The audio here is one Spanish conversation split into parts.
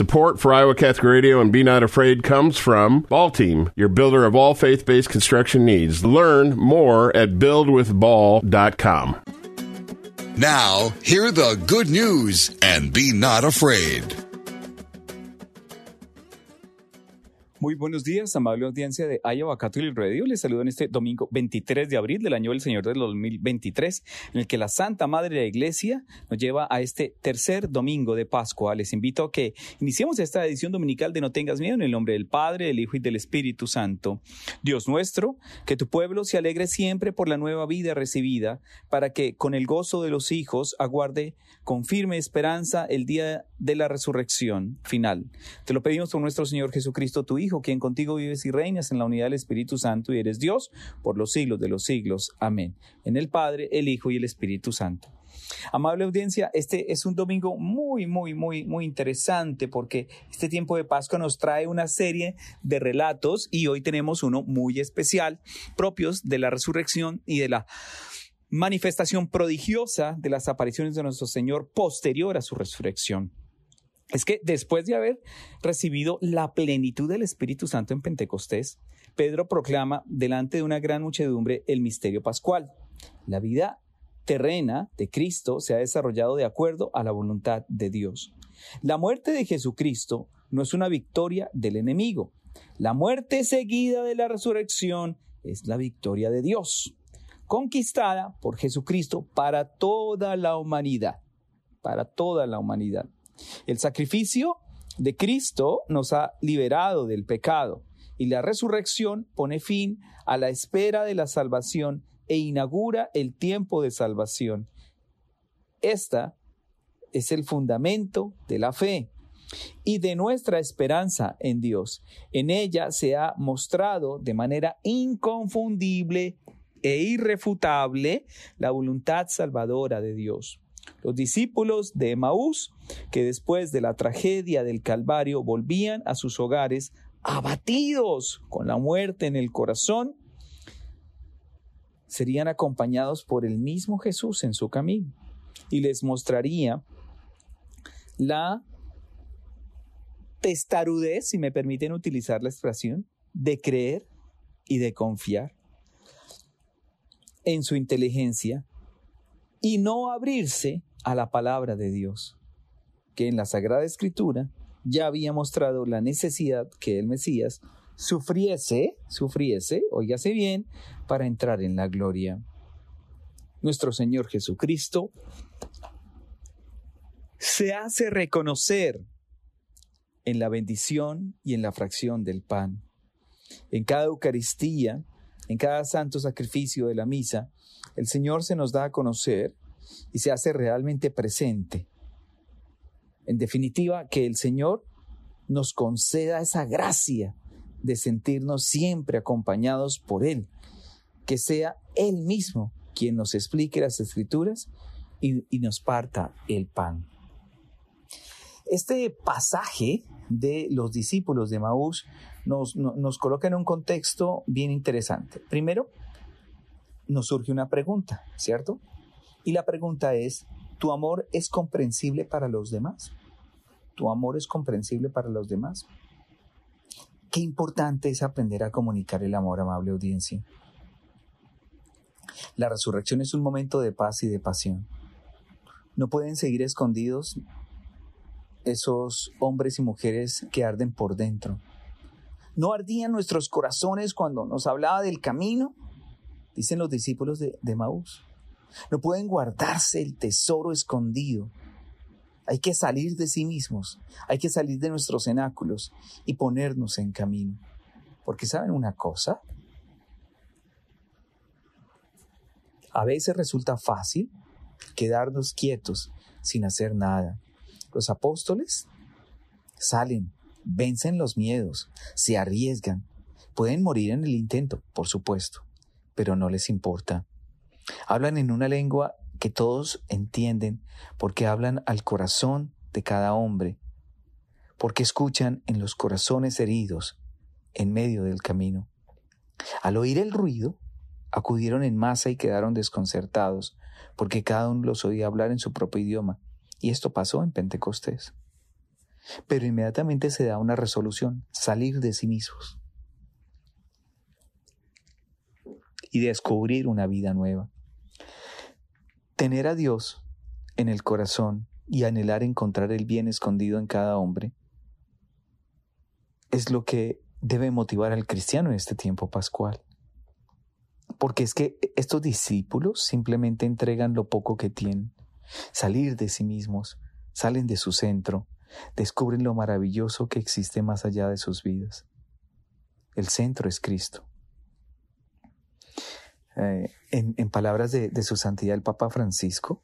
Support for Iowa Catholic Radio and Be Not Afraid comes from Ball Team, your builder of all faith based construction needs. Learn more at buildwithball.com. Now, hear the good news and be not afraid. Muy buenos días, amable audiencia de Iowa Catholic Radio. Les saludo en este domingo 23 de abril del año del Señor del 2023, en el que la Santa Madre de la Iglesia nos lleva a este tercer domingo de Pascua. Les invito a que iniciemos esta edición dominical de No tengas miedo en el nombre del Padre, del Hijo y del Espíritu Santo. Dios nuestro, que tu pueblo se alegre siempre por la nueva vida recibida, para que con el gozo de los hijos aguarde con firme esperanza el día de la resurrección final. Te lo pedimos por nuestro Señor Jesucristo, tu Hijo, quien contigo vives y reinas en la unidad del Espíritu Santo y eres Dios por los siglos de los siglos. Amén. En el Padre, el Hijo y el Espíritu Santo. Amable audiencia, este es un domingo muy, muy, muy, muy interesante porque este tiempo de Pascua nos trae una serie de relatos y hoy tenemos uno muy especial propios de la resurrección y de la manifestación prodigiosa de las apariciones de nuestro Señor posterior a su resurrección. Es que después de haber recibido la plenitud del Espíritu Santo en Pentecostés, Pedro proclama delante de una gran muchedumbre el misterio pascual. La vida terrena de Cristo se ha desarrollado de acuerdo a la voluntad de Dios. La muerte de Jesucristo no es una victoria del enemigo. La muerte seguida de la resurrección es la victoria de Dios conquistada por Jesucristo para toda la humanidad, para toda la humanidad. El sacrificio de Cristo nos ha liberado del pecado y la resurrección pone fin a la espera de la salvación e inaugura el tiempo de salvación. Esta es el fundamento de la fe y de nuestra esperanza en Dios. En ella se ha mostrado de manera inconfundible e irrefutable la voluntad salvadora de Dios. Los discípulos de Emaús, que después de la tragedia del Calvario volvían a sus hogares abatidos con la muerte en el corazón, serían acompañados por el mismo Jesús en su camino y les mostraría la testarudez, si me permiten utilizar la expresión, de creer y de confiar en su inteligencia y no abrirse a la palabra de Dios, que en la Sagrada Escritura ya había mostrado la necesidad que el Mesías sufriese, sufriese, oígase bien, para entrar en la gloria. Nuestro Señor Jesucristo se hace reconocer en la bendición y en la fracción del pan. En cada Eucaristía en cada santo sacrificio de la misa, el Señor se nos da a conocer y se hace realmente presente. En definitiva, que el Señor nos conceda esa gracia de sentirnos siempre acompañados por Él, que sea Él mismo quien nos explique las escrituras y, nos parta el pan. Este pasaje de los discípulos de Maús nos, nos coloca en un contexto bien interesante. Primero, nos surge una pregunta, ¿cierto? Y la pregunta es, ¿tu amor es comprensible para los demás? ¿Tu amor es comprensible para los demás? Qué importante es aprender a comunicar el amor, amable audiencia. La resurrección es un momento de paz y de pasión. No pueden seguir escondidos esos hombres y mujeres que arden por dentro. ¿No ardían nuestros corazones cuando nos hablaba del camino? Dicen los discípulos de, Maús. No pueden guardarse el tesoro escondido. Hay que salir de sí mismos, hay que salir de nuestros cenáculos y ponernos en camino. Porque saben una cosa, a veces resulta fácil quedarnos quietos sin hacer nada. Los apóstoles salen, vencen los miedos, se arriesgan. Pueden morir en el intento, por supuesto, pero no les importa. Hablan en una lengua que todos entienden porque hablan al corazón de cada hombre, porque escuchan en los corazones heridos en medio del camino. Al oír el ruido, acudieron en masa y quedaron desconcertados, porque cada uno los oía hablar en su propio idioma. Y esto pasó en Pentecostés. pero inmediatamente se da una resolución, salir de sí mismos y descubrir una vida nueva. Tener a Dios en el corazón y anhelar encontrar el bien escondido en cada hombre es lo que debe motivar al cristiano en este tiempo pascual. Porque es que estos discípulos simplemente entregan lo poco que tienen, salir de sí mismos, salen de su centro, descubren lo maravilloso que existe más allá de sus vidas. El centro es Cristo. Eh, en, palabras de, de su santidad el Papa Francisco,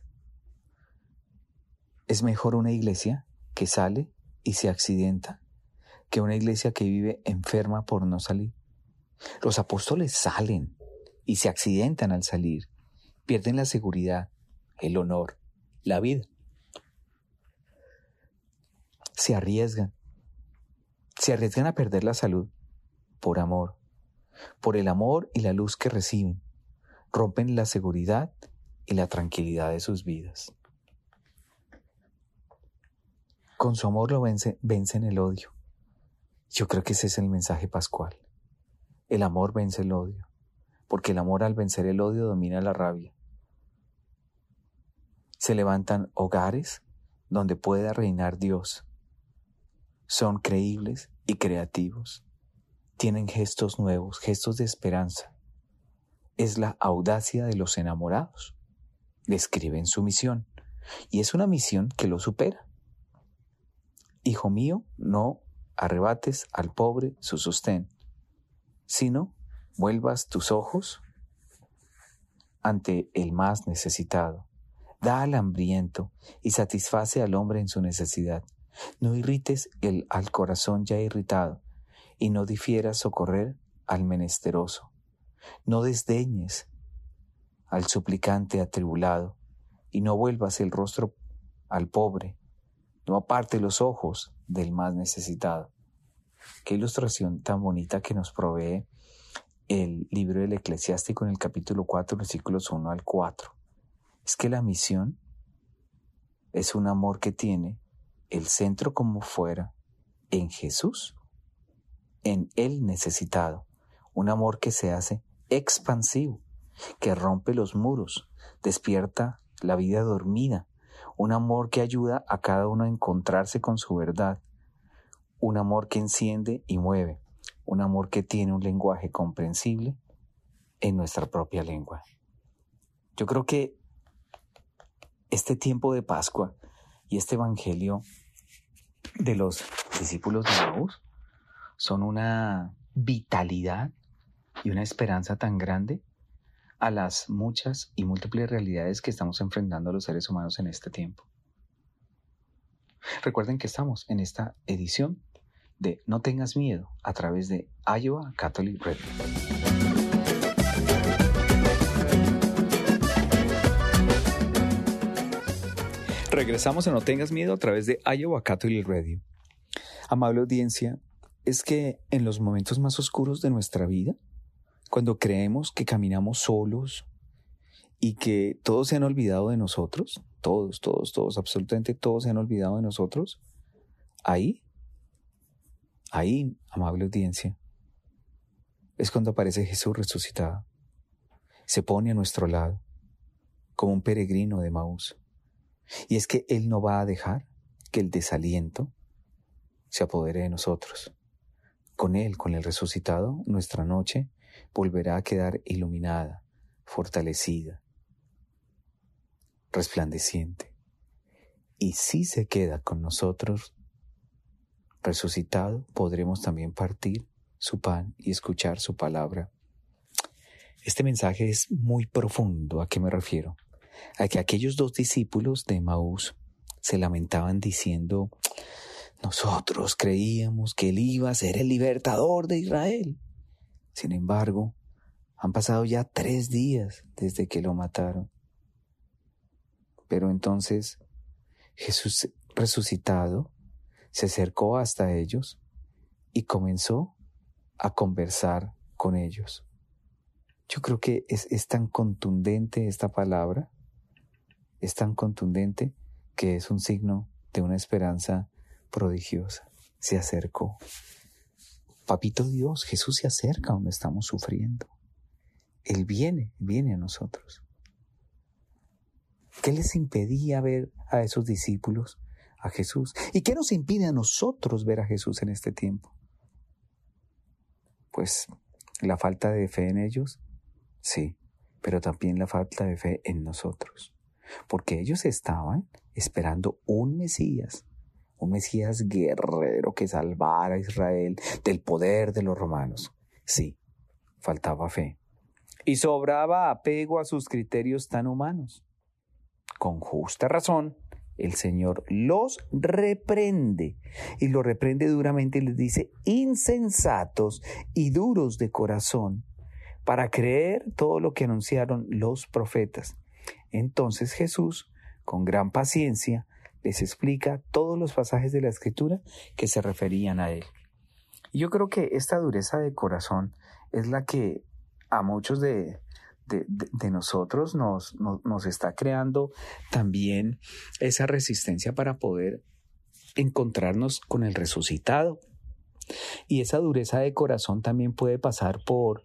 es mejor una iglesia que sale y se accidenta que una iglesia que vive enferma por no salir. Los apóstoles salen y se accidentan al salir, pierden la seguridad, el honor, la vida. Se arriesgan, se arriesgan a perder la salud por amor, por el amor y la luz que reciben, rompen la seguridad y la tranquilidad de sus vidas. Con su amor lo vence, vencen el odio. Yo creo que ese es el mensaje pascual. El amor vence el odio, porque el amor al vencer el odio domina la rabia. Se levantan hogares donde pueda reinar Dios. Son creíbles y creativos. Tienen gestos nuevos, gestos de esperanza. Es la audacia de los enamorados. Describen su misión. Y es una misión que lo supera. Hijo mío, no arrebates al pobre su sostén, sino vuelvas tus ojos ante el más necesitado. Da al hambriento y satisface al hombre en su necesidad. No irrites el, al corazón ya irritado y no difieras socorrer al menesteroso. No desdeñes al suplicante atribulado y no vuelvas el rostro al pobre no aparte los ojos del más necesitado. Qué ilustración tan bonita que nos provee el libro del eclesiástico en el capítulo 4, versículos 1 al 4. Es que la misión es un amor que tiene el centro como fuera en Jesús, en el necesitado, un amor que se hace expansivo, que rompe los muros, despierta la vida dormida, un amor que ayuda a cada uno a encontrarse con su verdad, un amor que enciende y mueve, un amor que tiene un lenguaje comprensible en nuestra propia lengua. Yo creo que este tiempo de Pascua y este Evangelio de los discípulos de Jesús son una vitalidad y una esperanza tan grande a las muchas y múltiples realidades que estamos enfrentando los seres humanos en este tiempo. Recuerden que estamos en esta edición de No tengas miedo a través de Iowa Catholic Radio. Regresamos a No tengas miedo a través de Iowa Catholic Radio. Amable audiencia, es que en los momentos más oscuros de nuestra vida, cuando creemos que caminamos solos y que todos se han olvidado de nosotros, todos, todos, todos, absolutamente todos se han olvidado de nosotros, ahí, ahí, amable audiencia, es cuando aparece Jesús resucitado. Se pone a nuestro lado, como un peregrino de Maús. Y es que Él no va a dejar que el desaliento se apodere de nosotros. Con Él, con el resucitado, nuestra noche volverá a quedar iluminada, fortalecida, resplandeciente. Y si se queda con nosotros, resucitado, podremos también partir su pan y escuchar su palabra. Este mensaje es muy profundo. ¿A qué me refiero? A que aquellos dos discípulos de Maús se lamentaban diciendo, nosotros creíamos que él iba a ser el libertador de Israel. Sin embargo, han pasado ya tres días desde que lo mataron. Pero entonces Jesús resucitado se acercó hasta ellos y comenzó a conversar con ellos. Yo creo que es, es, tan contundente esta palabra, es tan contundente que es un signo de una esperanza prodigiosa. Se acercó. Papito Dios, Jesús se acerca donde estamos sufriendo. Él viene, viene a nosotros. ¿Qué les impedía ver a esos discípulos, a Jesús? ¿Y qué nos impide a nosotros ver a Jesús en este tiempo? Pues la falta de fe en ellos, sí, pero también la falta de fe en nosotros. Porque ellos estaban esperando un Mesías, un Mesías guerrero que salvara a Israel del poder de los romanos. Sí, faltaba fe. Y sobraba apego a sus criterios tan humanos. Con justa razón, el Señor los reprende y los reprende duramente y les dice insensatos y duros de corazón para creer todo lo que anunciaron los profetas. Entonces Jesús, con gran paciencia, les explica todos los pasajes de la escritura que se referían a él. Y yo creo que esta dureza de corazón es la que a muchos de, nosotros nos, nos, está creando también esa resistencia para poder encontrarnos con el resucitado. Y esa dureza de corazón también puede pasar por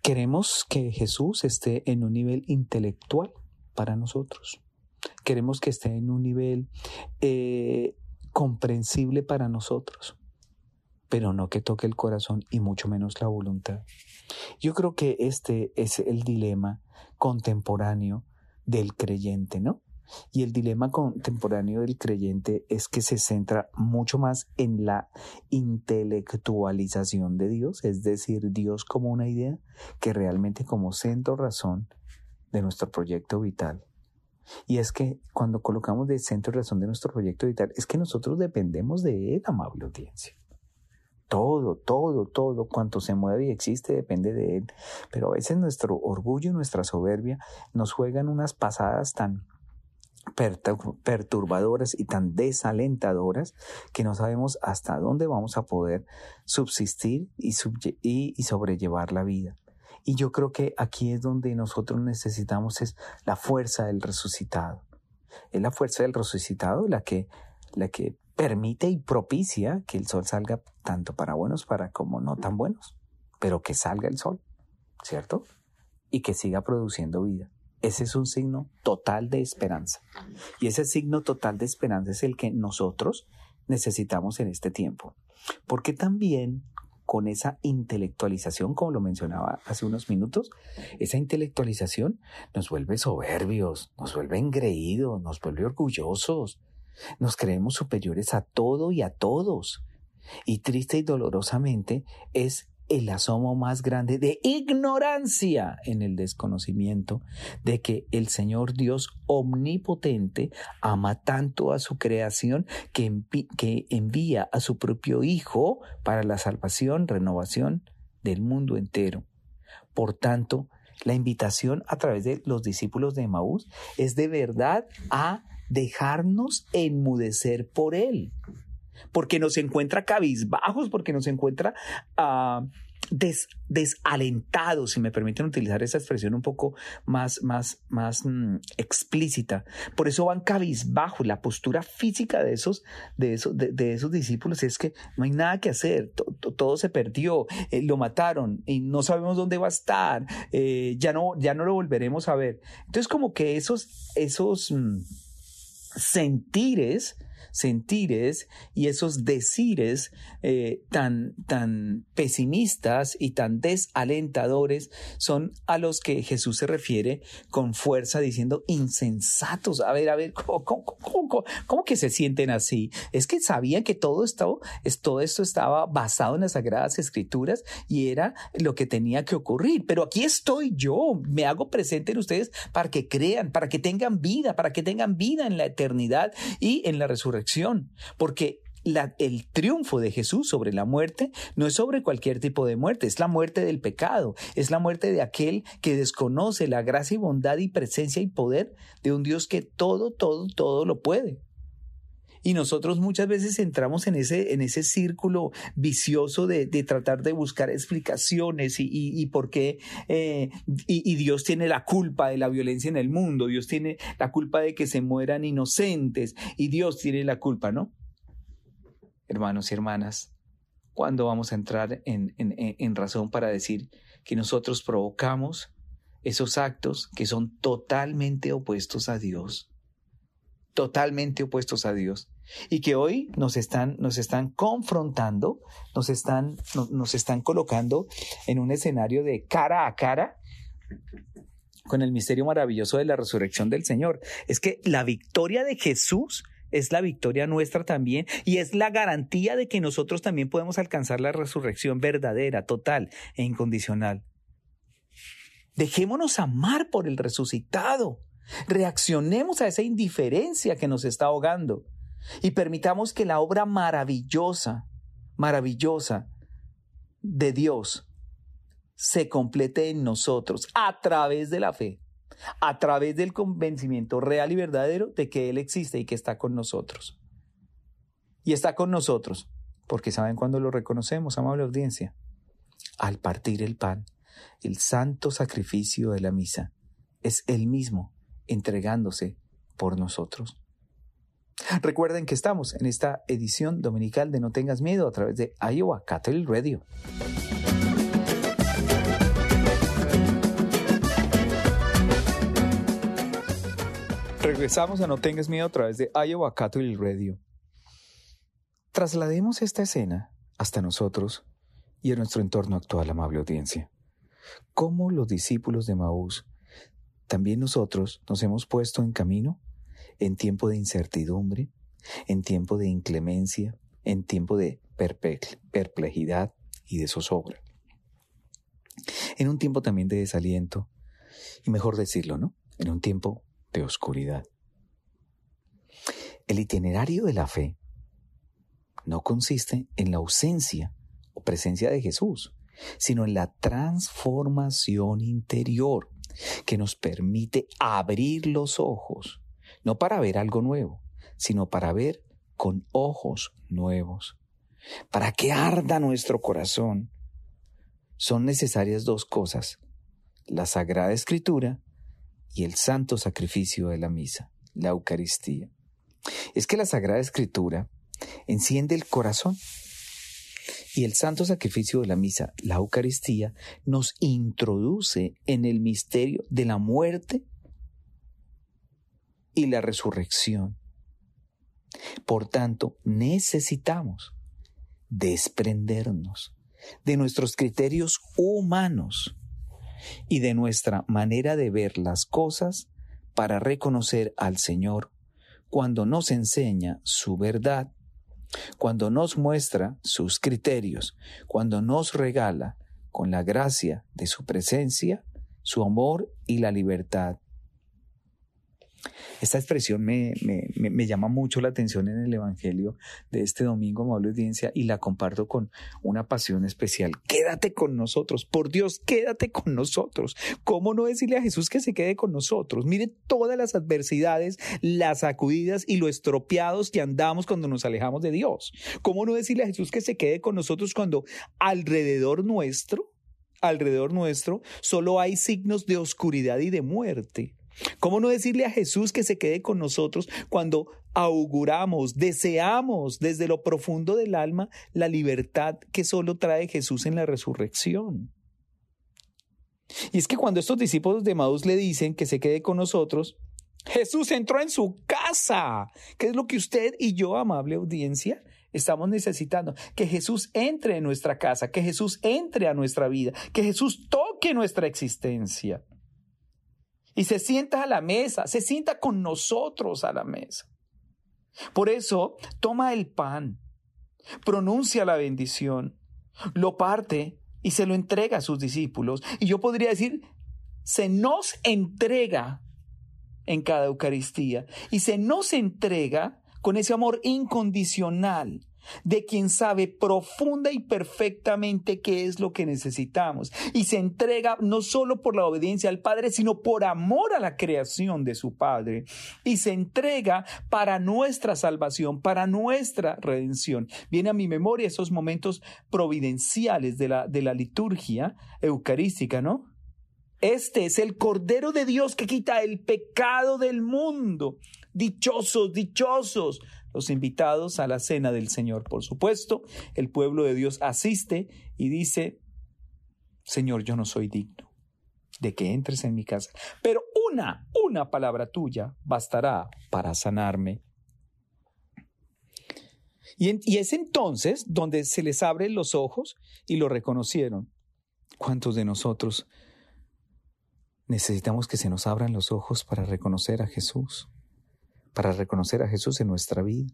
queremos que Jesús esté en un nivel intelectual para nosotros. Queremos que esté en un nivel eh, comprensible para nosotros pero no que toque el corazón y mucho menos la voluntad. Yo creo que este es el dilema contemporáneo del creyente, ¿no? Y el dilema contemporáneo del creyente es que se centra mucho más en la intelectualización de Dios, es decir, Dios como una idea, que realmente como centro razón de nuestro proyecto vital. Y es que cuando colocamos de centro razón de nuestro proyecto vital, es que nosotros dependemos de Él, amable audiencia. Todo, todo, todo cuanto se mueve y existe depende de Él. Pero a veces nuestro orgullo y nuestra soberbia nos juegan unas pasadas tan perturbadoras y tan desalentadoras que no sabemos hasta dónde vamos a poder subsistir y, y, sobrellevar la vida. Y yo creo que aquí es donde nosotros necesitamos es la fuerza del resucitado. Es la fuerza del resucitado la que, la que permite y propicia que el sol salga tanto para buenos para como no tan buenos, pero que salga el sol, ¿cierto? Y que siga produciendo vida. Ese es un signo total de esperanza. Y ese signo total de esperanza es el que nosotros necesitamos en este tiempo. Porque también con esa intelectualización, como lo mencionaba hace unos minutos, esa intelectualización nos vuelve soberbios, nos vuelve engreídos, nos vuelve orgullosos, nos creemos superiores a todo y a todos. Y triste y dolorosamente es el asomo más grande de ignorancia en el desconocimiento de que el Señor Dios omnipotente ama tanto a su creación que, que envía a su propio Hijo para la salvación, renovación del mundo entero. Por tanto, la invitación a través de los discípulos de Maús es de verdad a dejarnos enmudecer por Él, porque nos encuentra cabizbajos, porque nos encuentra uh, desalentados, si me permiten utilizar esa expresión un poco más, más, más mm, explícita. Por eso van cabizbajos. La postura física de esos, de esos, de, esos discípulos es que no hay nada que hacer, todo se perdió, eh, lo mataron y no sabemos dónde va a estar, eh, ya, no, ya no lo volveremos a ver. Entonces como que esos, esos... Mm, sentires, sentires y esos decires eh, tan, tan pesimistas y tan desalentadores son a los que Jesús se refiere con fuerza diciendo insensatos. A ver, a ver, ¿cómo, cómo, que se sienten así? Es que sabían que todo esto, todo esto estaba basado en las sagradas escrituras y era lo que tenía que ocurrir. Pero aquí estoy yo, me hago presente en ustedes para que crean, para que tengan vida, para que tengan vida en la eternidad y en la resurrección, porque el triunfo de Jesús sobre la muerte no es sobre cualquier tipo de muerte, es la muerte del pecado, es la muerte de aquel que desconoce la gracia y bondad y presencia y poder de un Dios que todo, todo, todo lo puede. Y nosotros muchas veces entramos en ese, en ese círculo vicioso de, tratar de buscar explicaciones y, y, por qué, eh, y, y, Dios tiene la culpa de la violencia en el mundo, Dios tiene la culpa de que se mueran inocentes y Dios tiene la culpa, ¿no? hermanos y hermanas, ¿cuándo vamos a entrar en, en, en razón para decir que nosotros provocamos esos actos que son totalmente opuestos a Dios? Totalmente opuestos a Dios y que hoy nos están, nos están confrontando, nos están, nos están colocando en un escenario de cara a cara con el misterio maravilloso de la resurrección del Señor. Es que la victoria de Jesús es la victoria nuestra también y es la garantía de que nosotros también podemos alcanzar la resurrección verdadera, total e incondicional. Dejémonos amar por el resucitado. Reaccionemos a esa indiferencia que nos está ahogando y permitamos que la obra maravillosa, maravillosa de Dios se complete en nosotros a través de la fe, a través del convencimiento real y verdadero de que Él existe y que está con nosotros. Y está con nosotros, porque ¿saben cuándo lo reconocemos, amable audiencia? Al partir el pan, el santo sacrificio de la misa, es Él mismo entregándose por nosotros. Recuerden que estamos en esta edición dominical de No tengas miedo a través de Iowa Cattle Radio. Regresamos a No tengas miedo a través de Iowa Cattle Radio. Traslademos esta escena hasta nosotros y a nuestro entorno actual, amable audiencia. ¿Cómo los discípulos de Maús, también nosotros nos hemos puesto en camino en tiempo de incertidumbre, en tiempo de inclemencia, en tiempo de perplejidad y de zozobra. En un tiempo también de desaliento, y mejor decirlo, ¿no? En un tiempo de oscuridad. El itinerario de la fe no consiste en la ausencia o presencia de Jesús, sino en la transformación interior que nos permite abrir los ojos no para ver algo nuevo, sino para ver con ojos nuevos, para que arda nuestro corazón. Son necesarias dos cosas, la Sagrada Escritura y el santo sacrificio de la misa, la Eucaristía. Es que la Sagrada Escritura enciende el corazón y el santo sacrificio de la misa, la Eucaristía, nos introduce en el misterio de la muerte y la resurrección. Por tanto, necesitamos desprendernos de nuestros criterios humanos y de nuestra manera de ver las cosas para reconocer al Señor cuando nos enseña su verdad, cuando nos muestra sus criterios, cuando nos regala con la gracia de su presencia, su amor y la libertad esta expresión me, me, llama mucho la atención en el Evangelio de este domingo, amable audiencia, y la comparto con una pasión especial. Quédate con nosotros, por Dios, quédate con nosotros. ¿Cómo no decirle a Jesús que se quede con nosotros? Mire todas las adversidades, las sacudidas y lo estropeados que andamos cuando nos alejamos de Dios. ¿Cómo no decirle a Jesús que se quede con nosotros cuando alrededor nuestro, alrededor nuestro, solo hay signos de oscuridad y de muerte? ¿Cómo no decirle a Jesús que se quede con nosotros cuando auguramos, deseamos desde lo profundo del alma la libertad que solo trae Jesús en la resurrección? Y es que cuando estos discípulos de Maús le dicen que se quede con nosotros, Jesús entró en su casa. ¿Qué es lo que usted y yo, amable audiencia, estamos necesitando? Que Jesús entre en nuestra casa, que Jesús entre a nuestra vida, que Jesús toque nuestra existencia y se sienta a la mesa, se sienta con nosotros a la mesa. Por eso, toma el pan, pronuncia la bendición, lo parte y se lo entrega a sus discípulos. Y yo podría decir, se nos entrega en cada Eucaristía y se nos entrega con ese amor incondicional de quien sabe profunda y perfectamente qué es lo que necesitamos y se entrega no solo por la obediencia al Padre, sino por amor a la creación de su Padre y se entrega para nuestra salvación, para nuestra redención. Viene a mi memoria esos momentos providenciales de la, de la liturgia eucarística, ¿no? Este es el Cordero de Dios que quita el pecado del mundo. Dichosos, dichosos los invitados a la cena del Señor. Por supuesto, el pueblo de Dios asiste y dice, Señor, yo no soy digno de que entres en mi casa, pero una, una palabra tuya bastará para sanarme. Y, es entonces donde se les abren los ojos y lo reconocieron. ¿Cuántos de nosotros necesitamos que se nos abran los ojos para reconocer a Jesús? Para reconocer a Jesús en nuestra vida.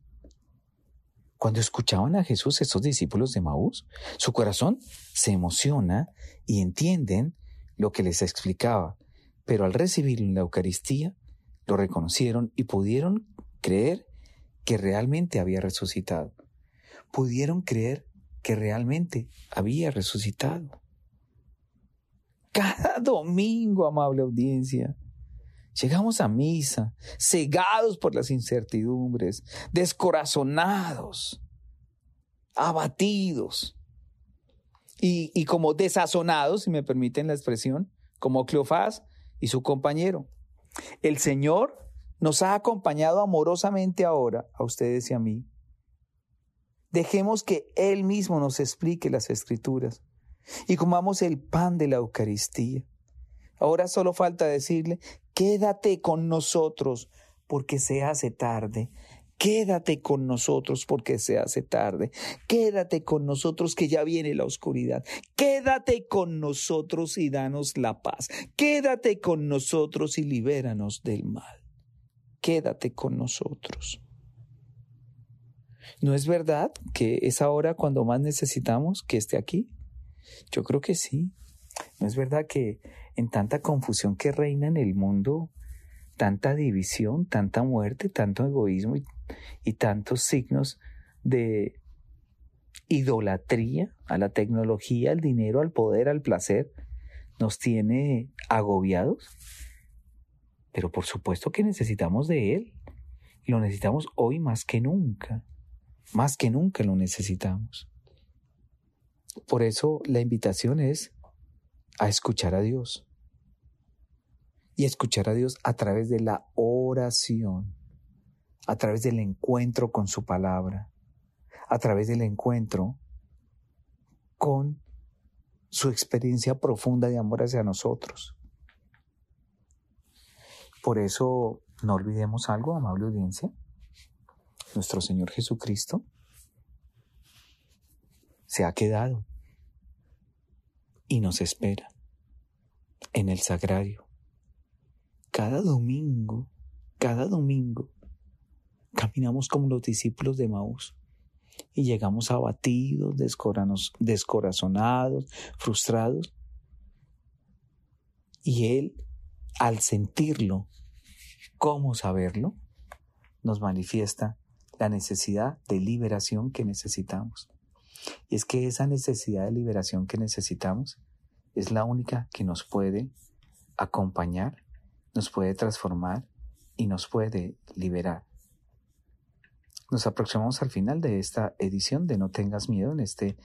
Cuando escuchaban a Jesús esos discípulos de Maús, su corazón se emociona y entienden lo que les explicaba, pero al recibirlo en la Eucaristía, lo reconocieron y pudieron creer que realmente había resucitado. Pudieron creer que realmente había resucitado. Cada domingo, amable audiencia, llegamos a misa, cegados por las incertidumbres, descorazonados, abatidos y, como desazonados, si me permiten la expresión, como Cleofás y su compañero. El Señor nos ha acompañado amorosamente ahora, a ustedes y a mí. Dejemos que Él mismo nos explique las escrituras y comamos el pan de la Eucaristía. Ahora solo falta decirle, quédate con nosotros porque se hace tarde. Quédate con nosotros porque se hace tarde. Quédate con nosotros que ya viene la oscuridad. Quédate con nosotros y danos la paz. Quédate con nosotros y libéranos del mal quédate con nosotros. ¿No es verdad que es ahora cuando más necesitamos que esté aquí? Yo creo que sí. ¿No es verdad que en tanta confusión que reina en el mundo, tanta división, tanta muerte, tanto egoísmo y, tantos signos de idolatría a la tecnología, al dinero, al poder, al placer, nos tiene agobiados? Pero por supuesto que necesitamos de Él. Lo necesitamos hoy más que nunca. Más que nunca lo necesitamos. Por eso la invitación es a escuchar a Dios. Y escuchar a Dios a través de la oración, a través del encuentro con su palabra, a través del encuentro con su experiencia profunda de amor hacia nosotros. Por eso no olvidemos algo, amable audiencia. Nuestro Señor Jesucristo se ha quedado y nos espera en el sagrario. Cada domingo, cada domingo, caminamos como los discípulos de Maús y llegamos abatidos, descorazonados, frustrados. Y Él al sentirlo, ¿cómo saberlo? Nos manifiesta la necesidad de liberación que necesitamos. Y es que esa necesidad de liberación que necesitamos es la única que nos puede acompañar, nos puede transformar y nos puede liberar. Nos aproximamos al final de esta edición de No tengas miedo en este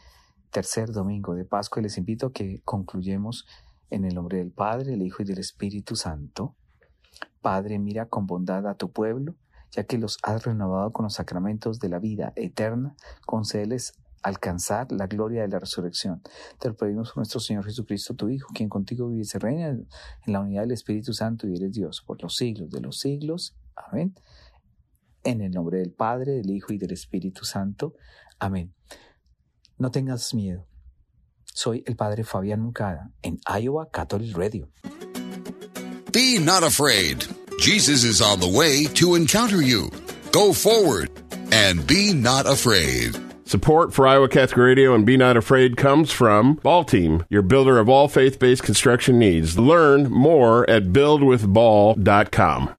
tercer domingo de Pascua y les invito a que concluyemos en el nombre del Padre, el Hijo y del Espíritu Santo. Padre, mira con bondad a tu pueblo, ya que los has renovado con los sacramentos de la vida eterna, concédeles alcanzar la gloria de la resurrección. Te lo pedimos por nuestro Señor Jesucristo, tu Hijo, quien contigo vive y reina en la unidad del Espíritu Santo y eres Dios por los siglos de los siglos. Amén. En el nombre del Padre, del Hijo y del Espíritu Santo. Amén. No tengas miedo. Soy el padre Fabián Muncada en Iowa Catholic Radio. Be not afraid. Jesus is on the way to encounter you. Go forward and be not afraid. Support for Iowa Catholic Radio and Be Not Afraid comes from Ball Team, your builder of all faith based construction needs. Learn more at buildwithball.com.